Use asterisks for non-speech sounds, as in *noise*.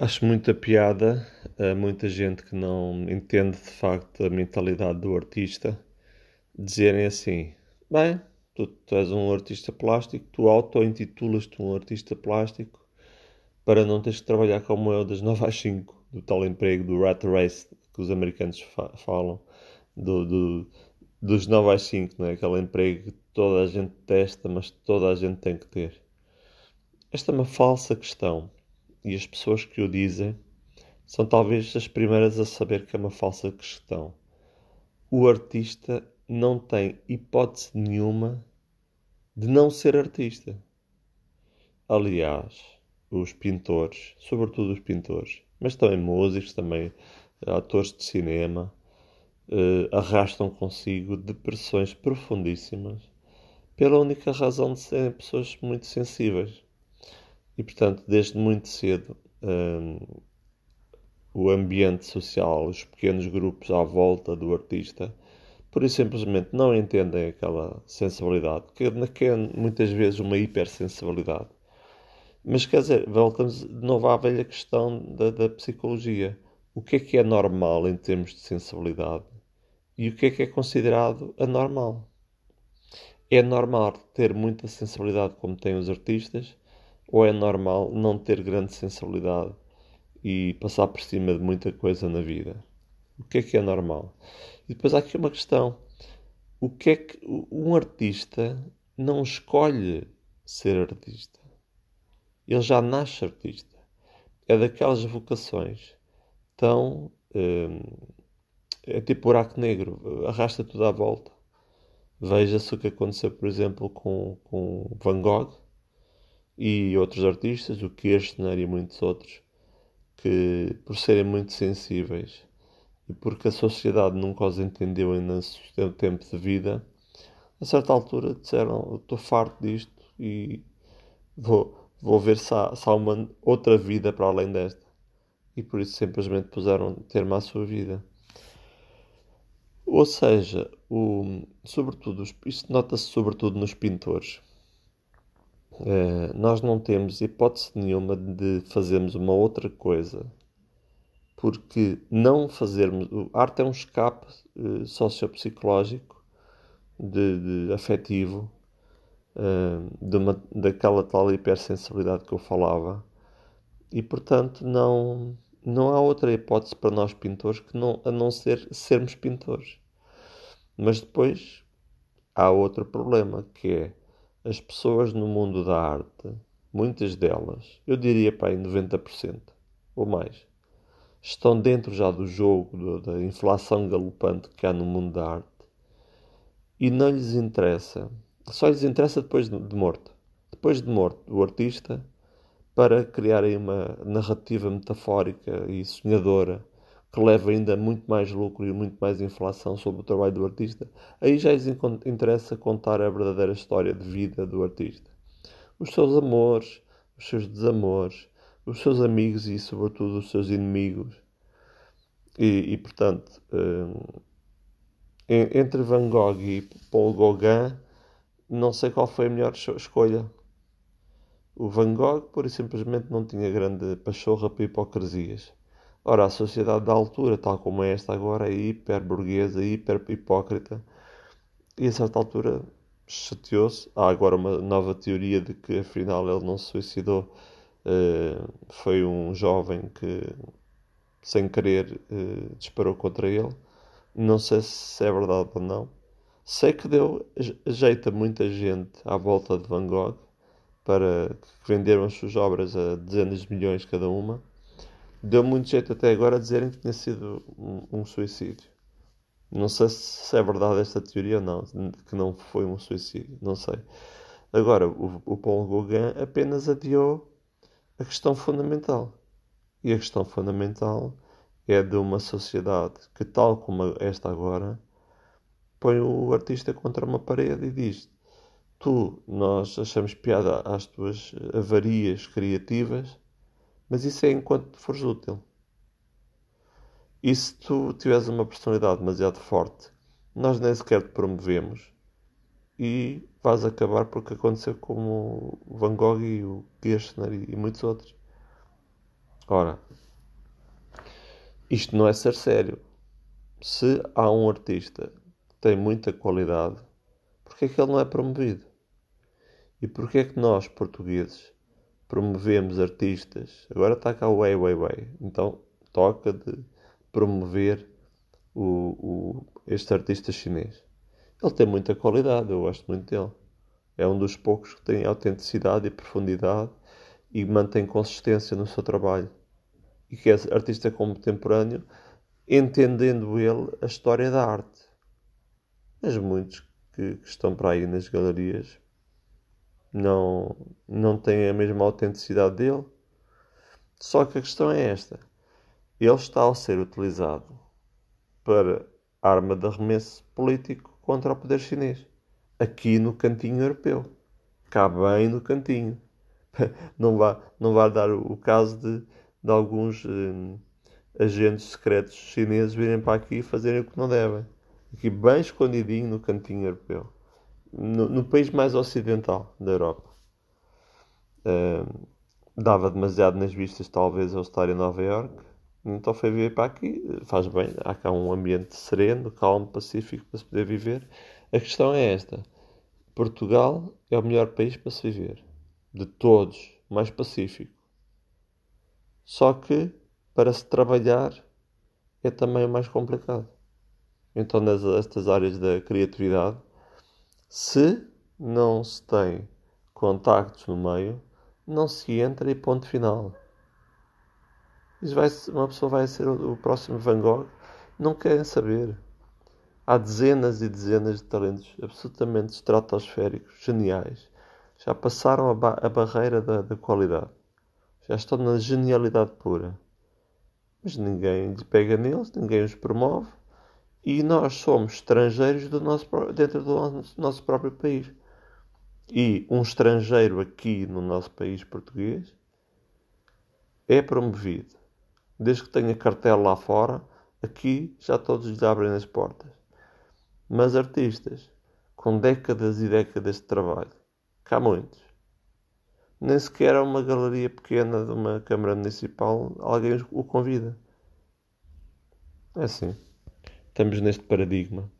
Acho muita piada a muita gente que não entende de facto a mentalidade do artista dizerem assim: bem, tu, tu és um artista plástico, tu auto-intitulas-te um artista plástico para não teres que trabalhar como eu das *laughs* 9 às 5, do tal emprego do rat race que os americanos fa falam, do, do, dos 9 às 5, não é? aquele emprego que toda a gente testa, mas toda a gente tem que ter. Esta é uma falsa questão e as pessoas que o dizem são talvez as primeiras a saber que é uma falsa questão. O artista não tem hipótese nenhuma de não ser artista. Aliás, os pintores, sobretudo os pintores, mas também músicos, também atores de cinema, eh, arrastam consigo depressões profundíssimas pela única razão de serem pessoas muito sensíveis. E, portanto, desde muito cedo, um, o ambiente social, os pequenos grupos à volta do artista, por isso simplesmente não entendem aquela sensibilidade, que é muitas vezes uma hipersensibilidade. Mas quer dizer, voltamos de novo à velha questão da, da psicologia. O que é que é normal em termos de sensibilidade e o que é que é considerado anormal? É normal ter muita sensibilidade como têm os artistas ou é normal não ter grande sensibilidade e passar por cima de muita coisa na vida? O que é que é normal? E depois há aqui uma questão. O que é que um artista não escolhe ser artista? Ele já nasce artista. É daquelas vocações tão. Hum, é tipo buraco negro, arrasta tudo à volta. Veja-se o que aconteceu, por exemplo, com, com Van Gogh e outros artistas, o Kirchner e muitos outros, que por serem muito sensíveis e porque a sociedade nunca os entendeu ainda no seu tempo de vida, a certa altura disseram: Estou farto disto e vou, vou ver se há, se há uma outra vida para além desta. E por isso simplesmente puseram termo à sua vida. Ou seja, o, sobretudo, isto nota-se sobretudo nos pintores Uh, nós não temos hipótese nenhuma de fazermos uma outra coisa, porque não fazermos. A arte é um escape uh, sociopsicológico, de, de afetivo, uh, de uma, daquela tal hipersensibilidade que eu falava, e portanto não, não há outra hipótese para nós pintores que não, a não ser sermos pintores. Mas depois há outro problema que é as pessoas no mundo da arte, muitas delas, eu diria para aí 90% ou mais, estão dentro já do jogo da inflação galopante que há no mundo da arte e não lhes interessa, só lhes interessa depois de morto. Depois de morto, o artista, para criarem uma narrativa metafórica e sonhadora que leva ainda muito mais lucro e muito mais inflação sobre o trabalho do artista, aí já lhes interessa contar a verdadeira história de vida do artista. Os seus amores, os seus desamores, os seus amigos e, sobretudo, os seus inimigos. E, e portanto, um, entre Van Gogh e Paul Gauguin, não sei qual foi a melhor escolha. O Van Gogh, por simplesmente, não tinha grande pachorra para hipocrisias. Ora, a sociedade da altura, tal como é esta agora, é hiper burguesa, hiper hipócrita, e a certa altura chateou-se. Há agora uma nova teoria de que afinal ele não se suicidou, uh, foi um jovem que, sem querer, uh, disparou contra ele. Não sei se é verdade ou não. Sei que deu jeito a muita gente à volta de Van Gogh para que venderam as suas obras a dezenas de milhões cada uma deu muito jeito até agora a dizerem que tinha sido um, um, suicídio. Não sei se é verdade esta teoria ou não, que não foi um suicídio, não sei. Agora, o, o Paul Gauguin apenas adiou a questão fundamental. E a questão fundamental é de uma sociedade que, tal como esta agora, põe o artista contra uma parede e diz: Tu, nós achamos piada às tuas avarias criativas, mas isso é enquanto fores útil. E se tu tiveres uma personalidade demasiado forte, nós nem sequer te promovemos e vais acabar por que aconteceu como o Van Gogh e o Kirchner e, muitos outros. Ora, isto não é ser sério. Se há um artista que tem muita qualidade, porquê é que ele não é promovido? E porquê é que nós, portugueses, promovemos artistas? Agora está cá o Wei Wei Wei. Então toca de promover o, o, este artista chinês. Ele tem muita qualidade, eu gosto muito dele. É um dos poucos que tem autenticidade e profundidade e mantém consistência no seu trabalho. E que é artista contemporâneo, entendendo ele a história da arte. Mas muitos que, que estão para aí nas galerias não, não têm a mesma autenticidade dele. Só que a questão é esta: ele está a ser utilizado para arma de arremesso político contra o poder chinês, aqui no cantinho europeu, cá bem no cantinho. *laughs* Não vai, não vai dar o caso de, de alguns eh, agentes secretos chineses virem para aqui e fazerem o que não devem. Aqui bem escondidinho no cantinho europeu. No, no país mais ocidental da Europa. Uh, dava demasiado nas vistas, talvez, ao estar em Nova Iorque então foi vir para aqui, faz bem, há cá um ambiente sereno, calmo, pacífico para se poder viver. A questão é esta: Portugal é o melhor país para se viver, de todos, mais pacífico. Só que para se trabalhar é também o mais complicado. Então, nestas áreas da criatividade, se não se tem contactos no meio, não se entra e ponto final vai, uma pessoa vai ser o, o próximo Van Gogh. Não querem saber. Há dezenas e dezenas de talentos absolutamente estratosféricos, geniais. Já passaram a, ba a barreira da, da qualidade. Já estão na genialidade pura. Mas ninguém pega neles, ninguém os promove. E nós somos estrangeiros do nosso, dentro do nosso, próprio país. E um estrangeiro aqui no nosso país português é promovido desde que tenha cartel lá fora, aqui já todos lhe abrem as portas. Mas artistas, com décadas e décadas de trabalho, cá muitos. Nem sequer a uma galeria pequena de uma Câmara Municipal alguém o convida. É assim. Estamos neste paradigma.